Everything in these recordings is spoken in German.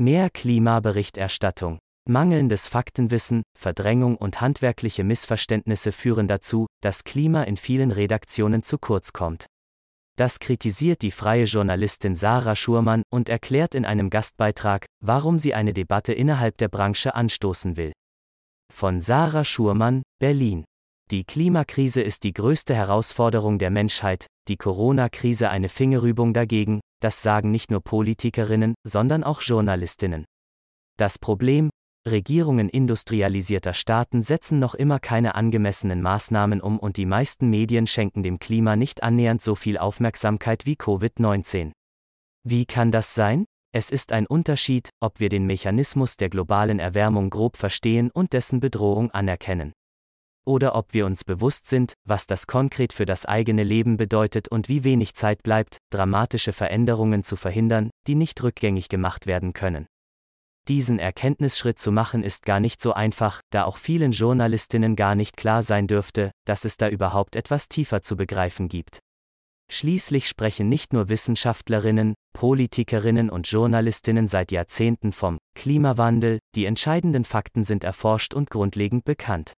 Mehr Klimaberichterstattung. Mangelndes Faktenwissen, Verdrängung und handwerkliche Missverständnisse führen dazu, dass Klima in vielen Redaktionen zu kurz kommt. Das kritisiert die freie Journalistin Sarah Schurmann und erklärt in einem Gastbeitrag, warum sie eine Debatte innerhalb der Branche anstoßen will. Von Sarah Schurmann, Berlin. Die Klimakrise ist die größte Herausforderung der Menschheit, die Corona-Krise eine Fingerübung dagegen, das sagen nicht nur Politikerinnen, sondern auch Journalistinnen. Das Problem, Regierungen industrialisierter Staaten setzen noch immer keine angemessenen Maßnahmen um und die meisten Medien schenken dem Klima nicht annähernd so viel Aufmerksamkeit wie Covid-19. Wie kann das sein? Es ist ein Unterschied, ob wir den Mechanismus der globalen Erwärmung grob verstehen und dessen Bedrohung anerkennen. Oder ob wir uns bewusst sind, was das konkret für das eigene Leben bedeutet und wie wenig Zeit bleibt, dramatische Veränderungen zu verhindern, die nicht rückgängig gemacht werden können. Diesen Erkenntnisschritt zu machen ist gar nicht so einfach, da auch vielen Journalistinnen gar nicht klar sein dürfte, dass es da überhaupt etwas tiefer zu begreifen gibt. Schließlich sprechen nicht nur Wissenschaftlerinnen, Politikerinnen und Journalistinnen seit Jahrzehnten vom Klimawandel, die entscheidenden Fakten sind erforscht und grundlegend bekannt.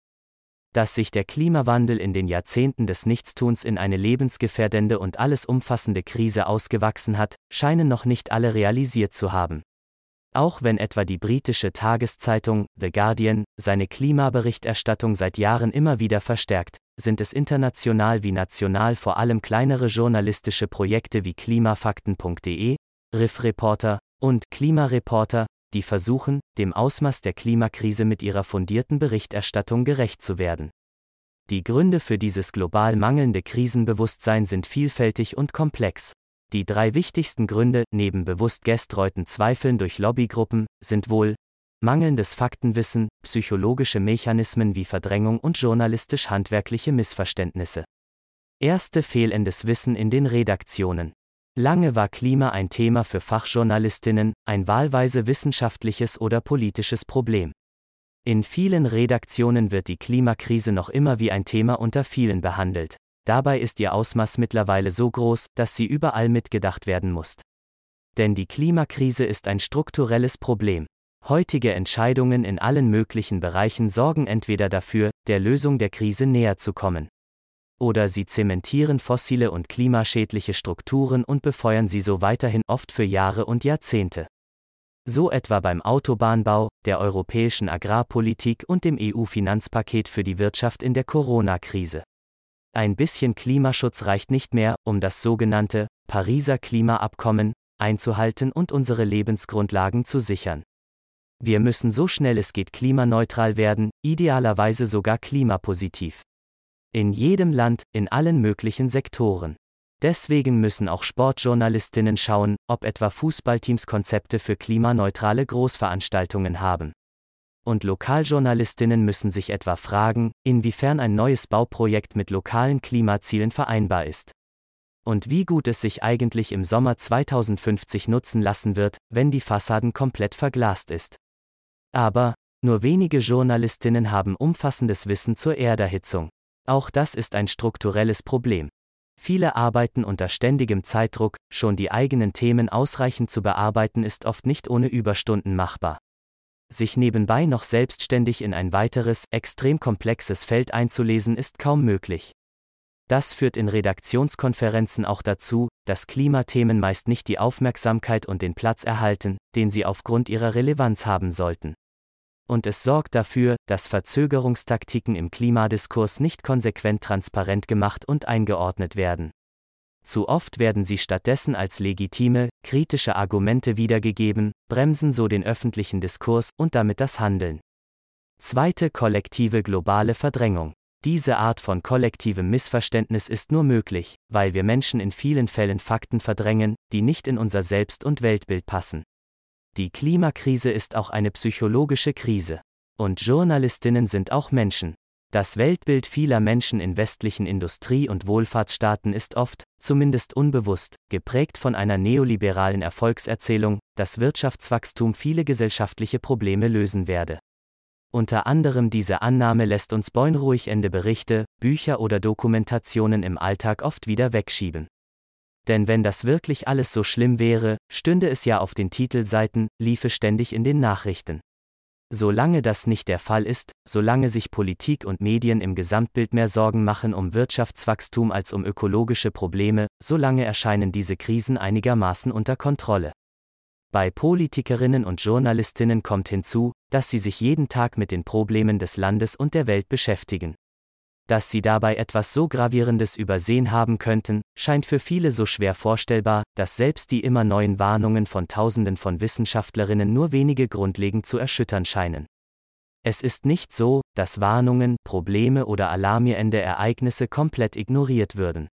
Dass sich der Klimawandel in den Jahrzehnten des Nichtstuns in eine lebensgefährdende und alles umfassende Krise ausgewachsen hat, scheinen noch nicht alle realisiert zu haben. Auch wenn etwa die britische Tageszeitung The Guardian seine Klimaberichterstattung seit Jahren immer wieder verstärkt, sind es international wie national vor allem kleinere journalistische Projekte wie klimafakten.de, Riff Reporter und Klimareporter, die versuchen, dem Ausmaß der Klimakrise mit ihrer fundierten Berichterstattung gerecht zu werden. Die Gründe für dieses global mangelnde Krisenbewusstsein sind vielfältig und komplex. Die drei wichtigsten Gründe, neben bewusst gestreuten Zweifeln durch Lobbygruppen, sind wohl mangelndes Faktenwissen, psychologische Mechanismen wie Verdrängung und journalistisch-handwerkliche Missverständnisse. Erste fehlendes Wissen in den Redaktionen. Lange war Klima ein Thema für Fachjournalistinnen, ein wahlweise wissenschaftliches oder politisches Problem. In vielen Redaktionen wird die Klimakrise noch immer wie ein Thema unter vielen behandelt. Dabei ist ihr Ausmaß mittlerweile so groß, dass sie überall mitgedacht werden muss. Denn die Klimakrise ist ein strukturelles Problem. Heutige Entscheidungen in allen möglichen Bereichen sorgen entweder dafür, der Lösung der Krise näher zu kommen. Oder sie zementieren fossile und klimaschädliche Strukturen und befeuern sie so weiterhin oft für Jahre und Jahrzehnte. So etwa beim Autobahnbau, der europäischen Agrarpolitik und dem EU-Finanzpaket für die Wirtschaft in der Corona-Krise. Ein bisschen Klimaschutz reicht nicht mehr, um das sogenannte Pariser Klimaabkommen einzuhalten und unsere Lebensgrundlagen zu sichern. Wir müssen so schnell es geht klimaneutral werden, idealerweise sogar klimapositiv. In jedem Land, in allen möglichen Sektoren. Deswegen müssen auch Sportjournalistinnen schauen, ob etwa Fußballteams Konzepte für klimaneutrale Großveranstaltungen haben. Und Lokaljournalistinnen müssen sich etwa fragen, inwiefern ein neues Bauprojekt mit lokalen Klimazielen vereinbar ist. Und wie gut es sich eigentlich im Sommer 2050 nutzen lassen wird, wenn die Fassaden komplett verglast ist. Aber, nur wenige Journalistinnen haben umfassendes Wissen zur Erderhitzung. Auch das ist ein strukturelles Problem. Viele arbeiten unter ständigem Zeitdruck, schon die eigenen Themen ausreichend zu bearbeiten ist oft nicht ohne Überstunden machbar sich nebenbei noch selbstständig in ein weiteres, extrem komplexes Feld einzulesen, ist kaum möglich. Das führt in Redaktionskonferenzen auch dazu, dass Klimathemen meist nicht die Aufmerksamkeit und den Platz erhalten, den sie aufgrund ihrer Relevanz haben sollten. Und es sorgt dafür, dass Verzögerungstaktiken im Klimadiskurs nicht konsequent transparent gemacht und eingeordnet werden. Zu oft werden sie stattdessen als legitime, kritische Argumente wiedergegeben, bremsen so den öffentlichen Diskurs und damit das Handeln. Zweite kollektive globale Verdrängung. Diese Art von kollektivem Missverständnis ist nur möglich, weil wir Menschen in vielen Fällen Fakten verdrängen, die nicht in unser Selbst- und Weltbild passen. Die Klimakrise ist auch eine psychologische Krise. Und Journalistinnen sind auch Menschen. Das Weltbild vieler Menschen in westlichen Industrie- und Wohlfahrtsstaaten ist oft, zumindest unbewusst, geprägt von einer neoliberalen Erfolgserzählung, dass Wirtschaftswachstum viele gesellschaftliche Probleme lösen werde. Unter anderem diese Annahme lässt uns beunruhigende Berichte, Bücher oder Dokumentationen im Alltag oft wieder wegschieben. Denn wenn das wirklich alles so schlimm wäre, stünde es ja auf den Titelseiten, liefe ständig in den Nachrichten. Solange das nicht der Fall ist, solange sich Politik und Medien im Gesamtbild mehr Sorgen machen um Wirtschaftswachstum als um ökologische Probleme, solange erscheinen diese Krisen einigermaßen unter Kontrolle. Bei Politikerinnen und Journalistinnen kommt hinzu, dass sie sich jeden Tag mit den Problemen des Landes und der Welt beschäftigen. Dass sie dabei etwas so Gravierendes übersehen haben könnten, scheint für viele so schwer vorstellbar, dass selbst die immer neuen Warnungen von Tausenden von Wissenschaftlerinnen nur wenige grundlegend zu erschüttern scheinen. Es ist nicht so, dass Warnungen, Probleme oder alarmierende Ereignisse komplett ignoriert würden.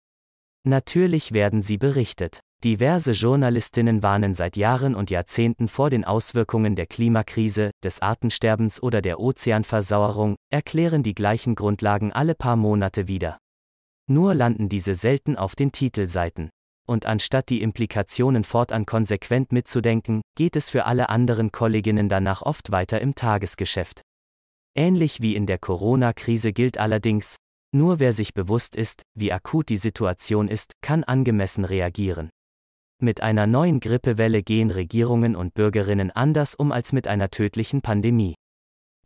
Natürlich werden sie berichtet. Diverse Journalistinnen warnen seit Jahren und Jahrzehnten vor den Auswirkungen der Klimakrise, des Artensterbens oder der Ozeanversauerung, erklären die gleichen Grundlagen alle paar Monate wieder. Nur landen diese selten auf den Titelseiten. Und anstatt die Implikationen fortan konsequent mitzudenken, geht es für alle anderen Kolleginnen danach oft weiter im Tagesgeschäft. Ähnlich wie in der Corona-Krise gilt allerdings, nur wer sich bewusst ist, wie akut die Situation ist, kann angemessen reagieren. Mit einer neuen Grippewelle gehen Regierungen und Bürgerinnen anders um als mit einer tödlichen Pandemie.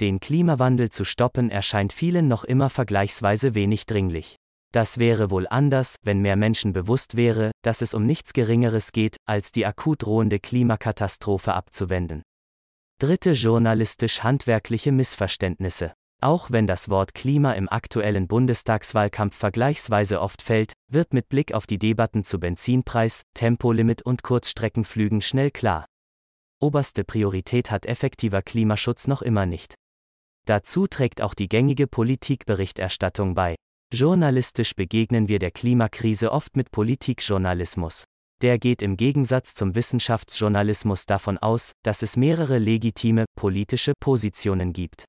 Den Klimawandel zu stoppen erscheint vielen noch immer vergleichsweise wenig dringlich. Das wäre wohl anders, wenn mehr Menschen bewusst wäre, dass es um nichts Geringeres geht, als die akut drohende Klimakatastrophe abzuwenden. Dritte journalistisch-handwerkliche Missverständnisse. Auch wenn das Wort Klima im aktuellen Bundestagswahlkampf vergleichsweise oft fällt, wird mit Blick auf die Debatten zu Benzinpreis, Tempolimit und Kurzstreckenflügen schnell klar. Oberste Priorität hat effektiver Klimaschutz noch immer nicht. Dazu trägt auch die gängige Politikberichterstattung bei. Journalistisch begegnen wir der Klimakrise oft mit Politikjournalismus. Der geht im Gegensatz zum Wissenschaftsjournalismus davon aus, dass es mehrere legitime politische Positionen gibt.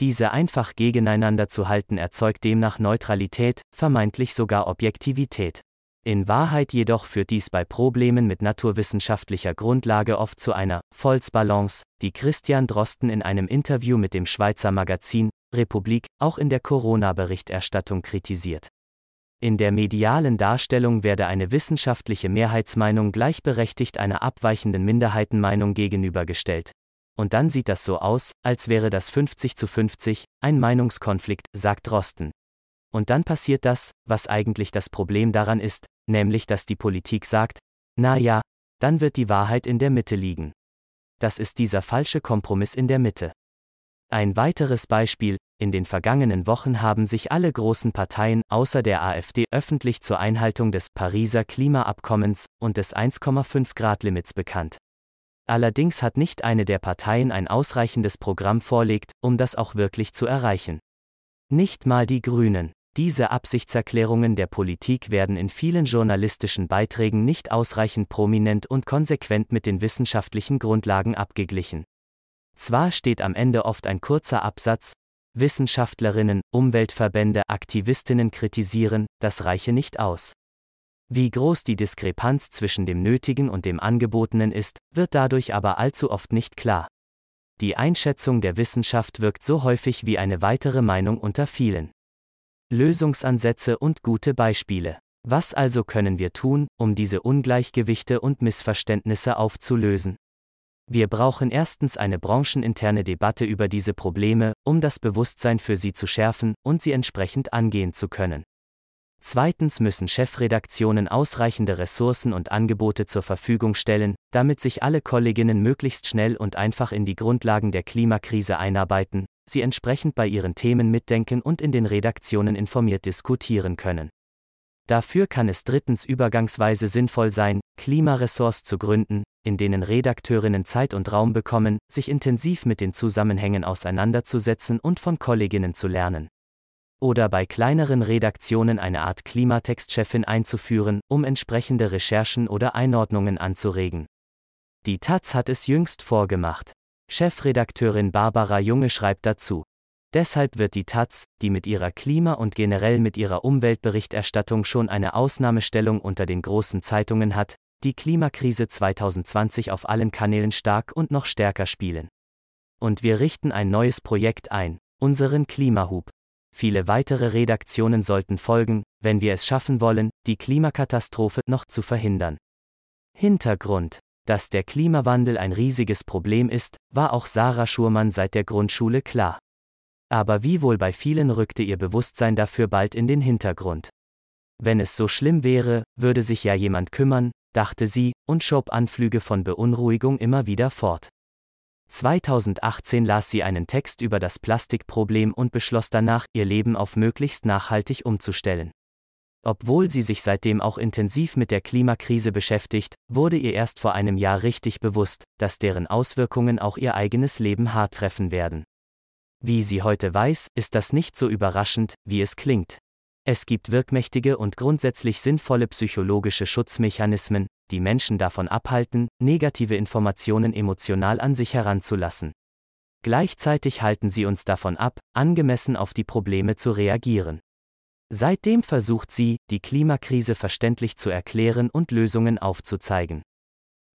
Diese einfach gegeneinander zu halten erzeugt demnach Neutralität, vermeintlich sogar Objektivität. In Wahrheit jedoch führt dies bei Problemen mit naturwissenschaftlicher Grundlage oft zu einer Volksbalance, die Christian Drosten in einem Interview mit dem Schweizer Magazin Republik auch in der Corona-Berichterstattung kritisiert. In der medialen Darstellung werde eine wissenschaftliche Mehrheitsmeinung gleichberechtigt einer abweichenden Minderheitenmeinung gegenübergestellt, und dann sieht das so aus, als wäre das 50 zu 50, ein Meinungskonflikt, sagt Rosten. Und dann passiert das, was eigentlich das Problem daran ist, nämlich dass die Politik sagt, na ja, dann wird die Wahrheit in der Mitte liegen. Das ist dieser falsche Kompromiss in der Mitte. Ein weiteres Beispiel, in den vergangenen Wochen haben sich alle großen Parteien außer der AfD öffentlich zur Einhaltung des Pariser Klimaabkommens und des 1,5 Grad Limits bekannt. Allerdings hat nicht eine der Parteien ein ausreichendes Programm vorlegt, um das auch wirklich zu erreichen. Nicht mal die Grünen. Diese Absichtserklärungen der Politik werden in vielen journalistischen Beiträgen nicht ausreichend prominent und konsequent mit den wissenschaftlichen Grundlagen abgeglichen. Zwar steht am Ende oft ein kurzer Absatz, Wissenschaftlerinnen, Umweltverbände, Aktivistinnen kritisieren, das reiche nicht aus. Wie groß die Diskrepanz zwischen dem Nötigen und dem Angebotenen ist, wird dadurch aber allzu oft nicht klar. Die Einschätzung der Wissenschaft wirkt so häufig wie eine weitere Meinung unter vielen. Lösungsansätze und gute Beispiele. Was also können wir tun, um diese Ungleichgewichte und Missverständnisse aufzulösen? Wir brauchen erstens eine brancheninterne Debatte über diese Probleme, um das Bewusstsein für sie zu schärfen und sie entsprechend angehen zu können. Zweitens müssen Chefredaktionen ausreichende Ressourcen und Angebote zur Verfügung stellen, damit sich alle Kolleginnen möglichst schnell und einfach in die Grundlagen der Klimakrise einarbeiten, sie entsprechend bei ihren Themen mitdenken und in den Redaktionen informiert diskutieren können. Dafür kann es drittens übergangsweise sinnvoll sein, Klimaressorts zu gründen, in denen Redakteurinnen Zeit und Raum bekommen, sich intensiv mit den Zusammenhängen auseinanderzusetzen und von Kolleginnen zu lernen oder bei kleineren Redaktionen eine Art Klimatextchefin einzuführen, um entsprechende Recherchen oder Einordnungen anzuregen. Die Taz hat es jüngst vorgemacht. Chefredakteurin Barbara Junge schreibt dazu. Deshalb wird die Taz, die mit ihrer Klima- und generell mit ihrer Umweltberichterstattung schon eine Ausnahmestellung unter den großen Zeitungen hat, die Klimakrise 2020 auf allen Kanälen stark und noch stärker spielen. Und wir richten ein neues Projekt ein, unseren Klimahub. Viele weitere Redaktionen sollten folgen, wenn wir es schaffen wollen, die Klimakatastrophe noch zu verhindern. Hintergrund dass der Klimawandel ein riesiges Problem ist, war auch Sarah Schurmann seit der Grundschule klar. Aber wie wohl bei vielen rückte ihr Bewusstsein dafür bald in den Hintergrund. Wenn es so schlimm wäre, würde sich ja jemand kümmern, dachte sie, und schob Anflüge von Beunruhigung immer wieder fort. 2018 las sie einen Text über das Plastikproblem und beschloss danach, ihr Leben auf möglichst nachhaltig umzustellen. Obwohl sie sich seitdem auch intensiv mit der Klimakrise beschäftigt, wurde ihr erst vor einem Jahr richtig bewusst, dass deren Auswirkungen auch ihr eigenes Leben hart treffen werden. Wie sie heute weiß, ist das nicht so überraschend, wie es klingt. Es gibt wirkmächtige und grundsätzlich sinnvolle psychologische Schutzmechanismen, die Menschen davon abhalten, negative Informationen emotional an sich heranzulassen. Gleichzeitig halten sie uns davon ab, angemessen auf die Probleme zu reagieren. Seitdem versucht sie, die Klimakrise verständlich zu erklären und Lösungen aufzuzeigen.